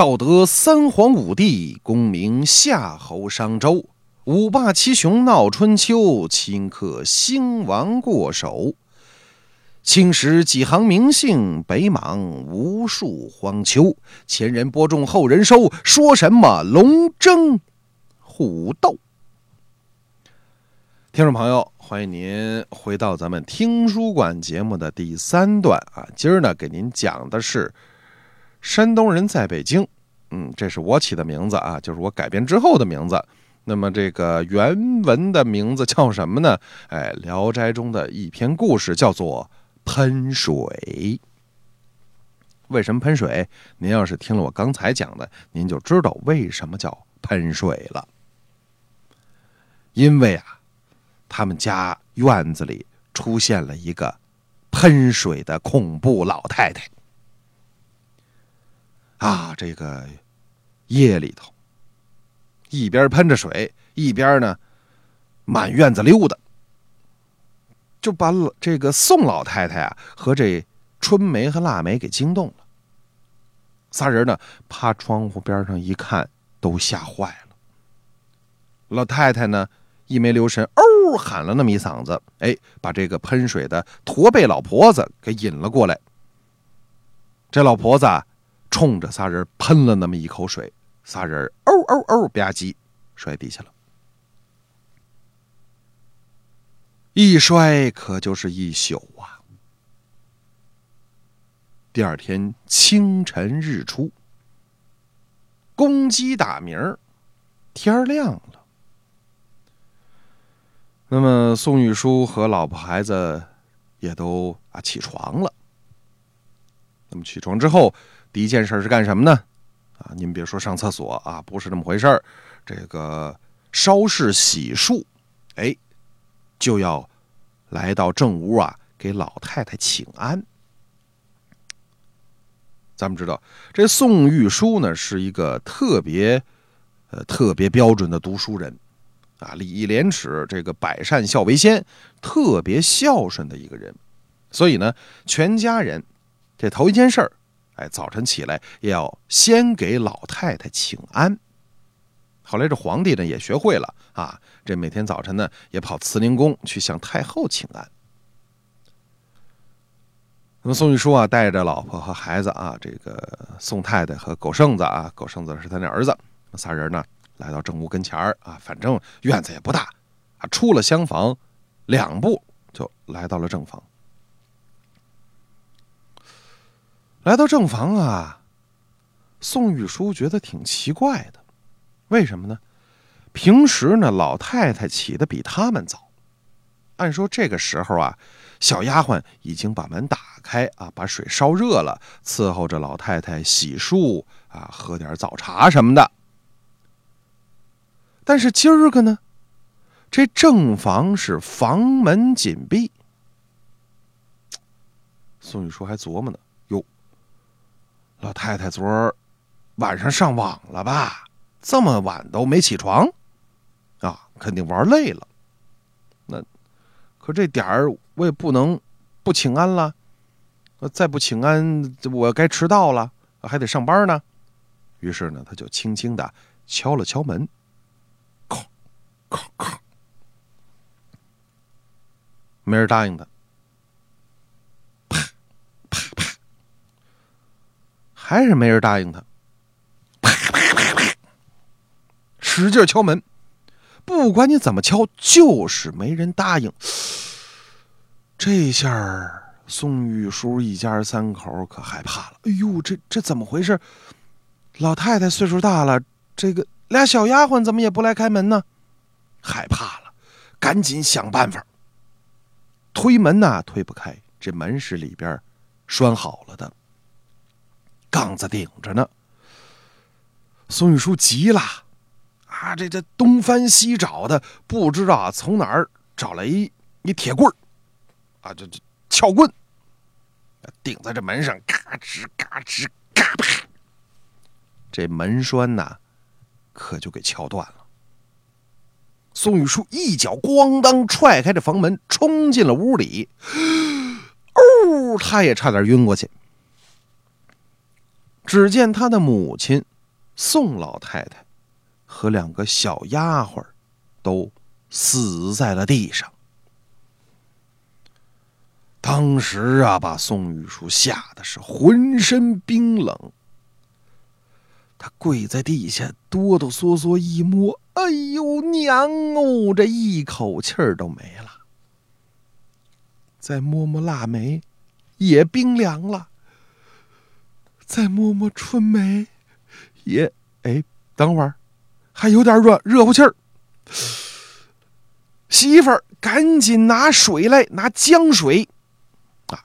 道德三皇五帝，功名夏侯商周，五霸七雄闹春秋，顷刻兴亡过手。青史几行名姓，北邙无数荒丘。前人播种，后人收，说什么龙争虎斗？听众朋友，欢迎您回到咱们听书馆节目的第三段啊！今儿呢，给您讲的是山东人在北京。嗯，这是我起的名字啊，就是我改编之后的名字。那么这个原文的名字叫什么呢？哎，《聊斋》中的一篇故事叫做《喷水》。为什么喷水？您要是听了我刚才讲的，您就知道为什么叫喷水了。因为啊。他们家院子里出现了一个喷水的恐怖老太太。啊，这个夜里头，一边喷着水，一边呢满院子溜达，就把这个宋老太太啊和这春梅和腊梅给惊动了。仨人呢趴窗户边上一看，都吓坏了。老太太呢？一没留神，哦，喊了那么一嗓子，哎，把这个喷水的驼背老婆子给引了过来。这老婆子啊冲着仨人喷了那么一口水，仨人哦哦哦吧唧摔地下了。一摔可就是一宿啊。第二天清晨日出，公鸡打鸣，天亮了。那么宋玉书和老婆孩子也都啊起床了。起床之后，第一件事是干什么呢？啊，您别说上厕所啊，不是那么回事儿。这个稍事洗漱，哎，就要来到正屋啊，给老太太请安。咱们知道，这宋玉书呢是一个特别呃特别标准的读书人。啊，礼义廉耻，这个百善孝为先，特别孝顺的一个人。所以呢，全家人这头一件事儿，哎，早晨起来也要先给老太太请安。后来这皇帝呢也学会了啊，这每天早晨呢也跑慈宁宫去向太后请安。那么宋玉书啊，带着老婆和孩子啊，这个宋太太和狗剩子啊，狗剩子是他那儿子，仨人呢。来到正屋跟前儿啊，反正院子也不大，啊，出了厢房，两步就来到了正房。来到正房啊，宋玉书觉得挺奇怪的，为什么呢？平时呢，老太太起的比他们早，按说这个时候啊，小丫鬟已经把门打开啊，把水烧热了，伺候着老太太洗漱啊，喝点早茶什么的。但是今儿个呢，这正房是房门紧闭。宋玉书还琢磨呢，老太太昨儿晚上上网了吧？这么晚都没起床，啊，肯定玩累了。那可这点儿我也不能不请安了，再不请安，我该迟到了，还得上班呢。于是呢，他就轻轻的敲了敲门。咔咔，没人答应他。啪啪啪，还是没人答应他。啪啪啪啪，使劲敲门，不管你怎么敲，就是没人答应。这下宋玉书一家三口可害怕了。哎呦，这这怎么回事？老太太岁数大了，这个俩小丫鬟怎么也不来开门呢？害怕了，赶紧想办法。推门呐，推不开，这门是里边拴好了的，杠子顶着呢。宋玉书急了，啊，这这东翻西找的，不知道从哪儿找来一一铁棍儿，啊，这这撬棍，顶在这门上，嘎吱嘎吱嘎啪，这门栓呐，可就给撬断了。宋玉书一脚咣当踹开这房门，冲进了屋里。哦，他也差点晕过去。只见他的母亲宋老太太和两个小丫鬟都死在了地上。当时啊，把宋玉书吓得是浑身冰冷。他跪在地下，哆哆嗦嗦一摸，哎呦娘哦，这一口气儿都没了。再摸摸腊梅，也冰凉了。再摸摸春梅，也哎，等会儿还有点热热乎气儿。媳妇儿，赶紧拿水来，拿姜水。啊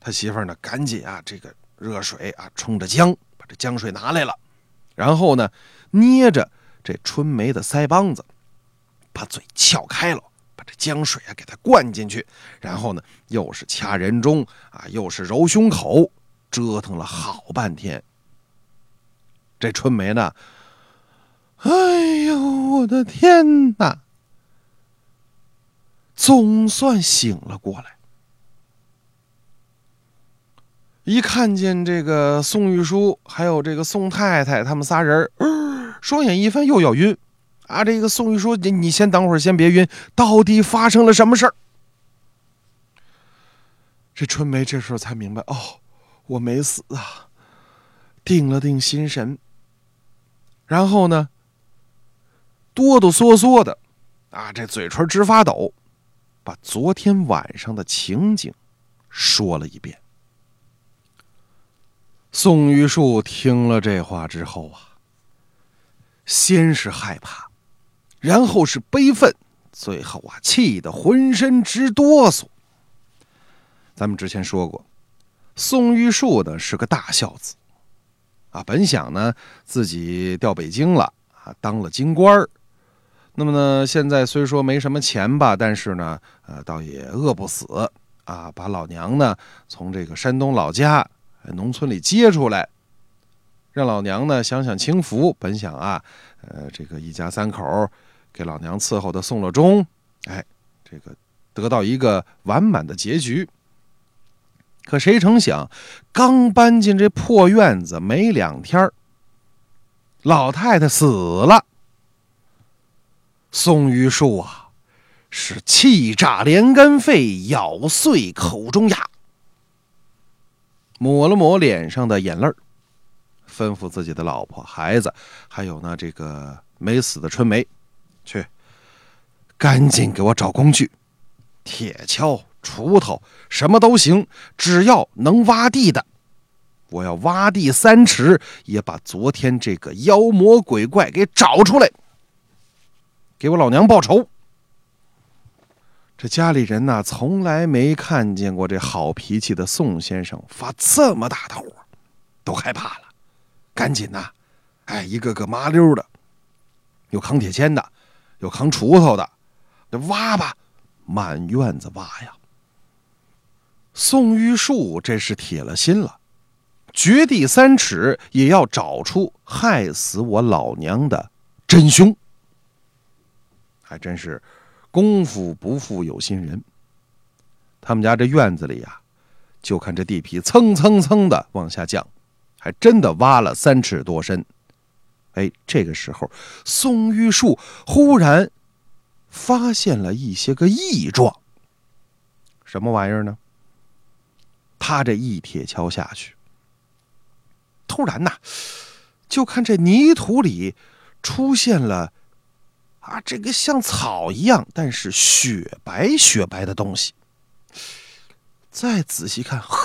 他媳妇儿呢，赶紧啊，这个热水啊，冲着姜，把这姜水拿来了，然后呢，捏着这春梅的腮帮子，把嘴撬开了，把这姜水啊给它灌进去，然后呢，又是掐人中啊，又是揉胸口，折腾了好半天。这春梅呢，哎呦，我的天哪，总算醒了过来。一看见这个宋玉书，还有这个宋太太，他们仨人双眼一翻，又要晕。啊，这个宋玉书，你你先等会儿，先别晕，到底发生了什么事儿？这春梅这时候才明白，哦，我没死啊！定了定心神，然后呢，哆哆嗦嗦的，啊，这嘴唇直发抖，把昨天晚上的情景说了一遍。宋玉树听了这话之后啊，先是害怕，然后是悲愤，最后啊，气得浑身直哆嗦。咱们之前说过，宋玉树呢是个大孝子，啊，本想呢自己调北京了啊，当了京官那么呢，现在虽说没什么钱吧，但是呢，呃，倒也饿不死啊，把老娘呢从这个山东老家。农村里接出来，让老娘呢享享清福。本想啊，呃，这个一家三口给老娘伺候的送了终，哎，这个得到一个完满的结局。可谁成想，刚搬进这破院子没两天老太太死了。宋玉树啊，是气炸连肝肺，咬碎口中牙。抹了抹脸上的眼泪吩咐自己的老婆、孩子，还有呢这个没死的春梅，去，赶紧给我找工具，铁锹、锄头，什么都行，只要能挖地的，我要挖地三尺，也把昨天这个妖魔鬼怪给找出来，给我老娘报仇。这家里人呐，从来没看见过这好脾气的宋先生发这么大的火，都害怕了，赶紧呐，哎，一个个麻溜的，有扛铁锨的，有扛锄头的，这挖吧，满院子挖呀。宋玉树这是铁了心了，掘地三尺也要找出害死我老娘的真凶，还真是。功夫不负有心人。他们家这院子里呀，就看这地皮蹭蹭蹭的往下降，还真的挖了三尺多深。哎，这个时候，宋玉树忽然发现了一些个异状。什么玩意儿呢？他这一铁锹下去，突然呐，就看这泥土里出现了。啊，这个像草一样，但是雪白雪白的东西。再仔细看，呵，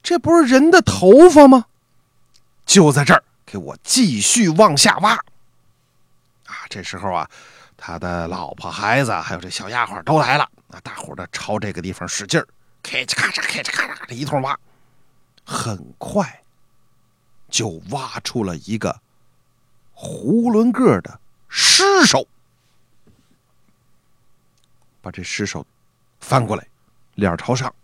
这不是人的头发吗？就在这儿，给我继续往下挖。啊，这时候啊，他的老婆、孩子还有这小丫鬟都来了。啊，大伙儿的朝这个地方使劲儿，咔嚓咔嚓咔嚓咔嚓，这一通挖，很快就挖出了一个囫囵个的。尸首，把这尸首翻过来，脸朝上。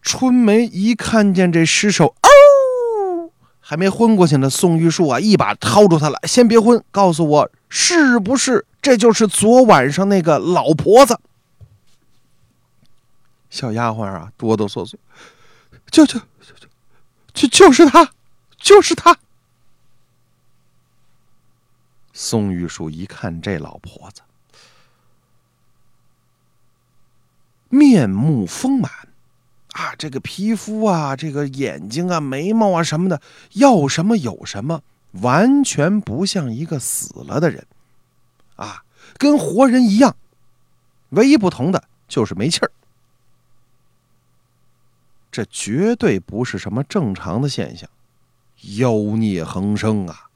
春梅一看见这尸首，哦，还没昏过去呢。宋玉树啊，一把掏住他了，先别昏，告诉我是不是这就是昨晚上那个老婆子？小丫鬟啊，哆哆嗦嗦，就就就就就是他，就是他。宋玉树一看这老婆子，面目丰满，啊，这个皮肤啊，这个眼睛啊，眉毛啊什么的，要什么有什么，完全不像一个死了的人，啊，跟活人一样，唯一不同的就是没气儿。这绝对不是什么正常的现象，妖孽横生啊！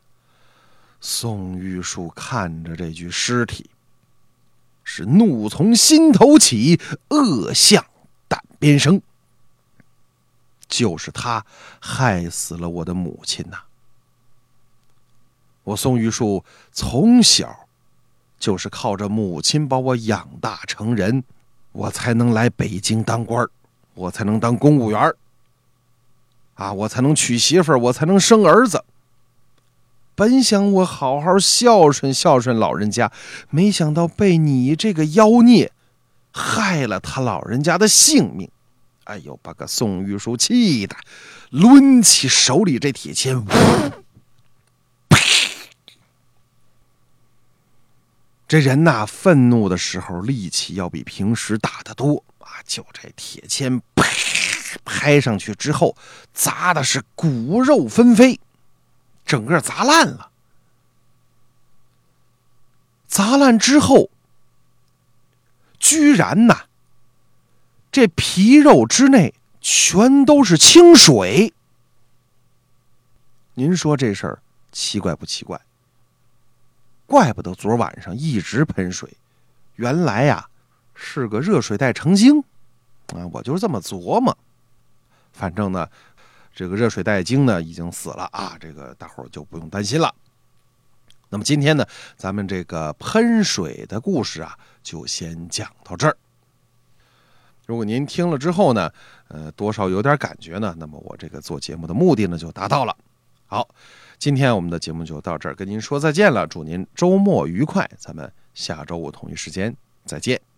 宋玉树看着这具尸体，是怒从心头起，恶向胆边生。就是他害死了我的母亲呐！我宋玉树从小就是靠着母亲把我养大成人，我才能来北京当官我才能当公务员啊，我才能娶媳妇儿，我才能生儿子。本想我好好孝顺孝顺老人家，没想到被你这个妖孽害了他老人家的性命。哎呦，把个宋玉书气的，抡起手里这铁签，这人呐，愤怒的时候力气要比平时大得多！就这铁签，啪拍上去之后，砸的是骨肉纷飞。整个砸烂了，砸烂之后，居然呐，这皮肉之内全都是清水。您说这事儿奇怪不奇怪？怪不得昨晚上一直喷水，原来呀是个热水袋成精啊！我就是这么琢磨，反正呢。这个热水袋精呢已经死了啊，这个大伙儿就不用担心了。那么今天呢，咱们这个喷水的故事啊，就先讲到这儿。如果您听了之后呢，呃，多少有点感觉呢，那么我这个做节目的目的呢就达到了。好，今天我们的节目就到这儿，跟您说再见了，祝您周末愉快，咱们下周五同一时间再见。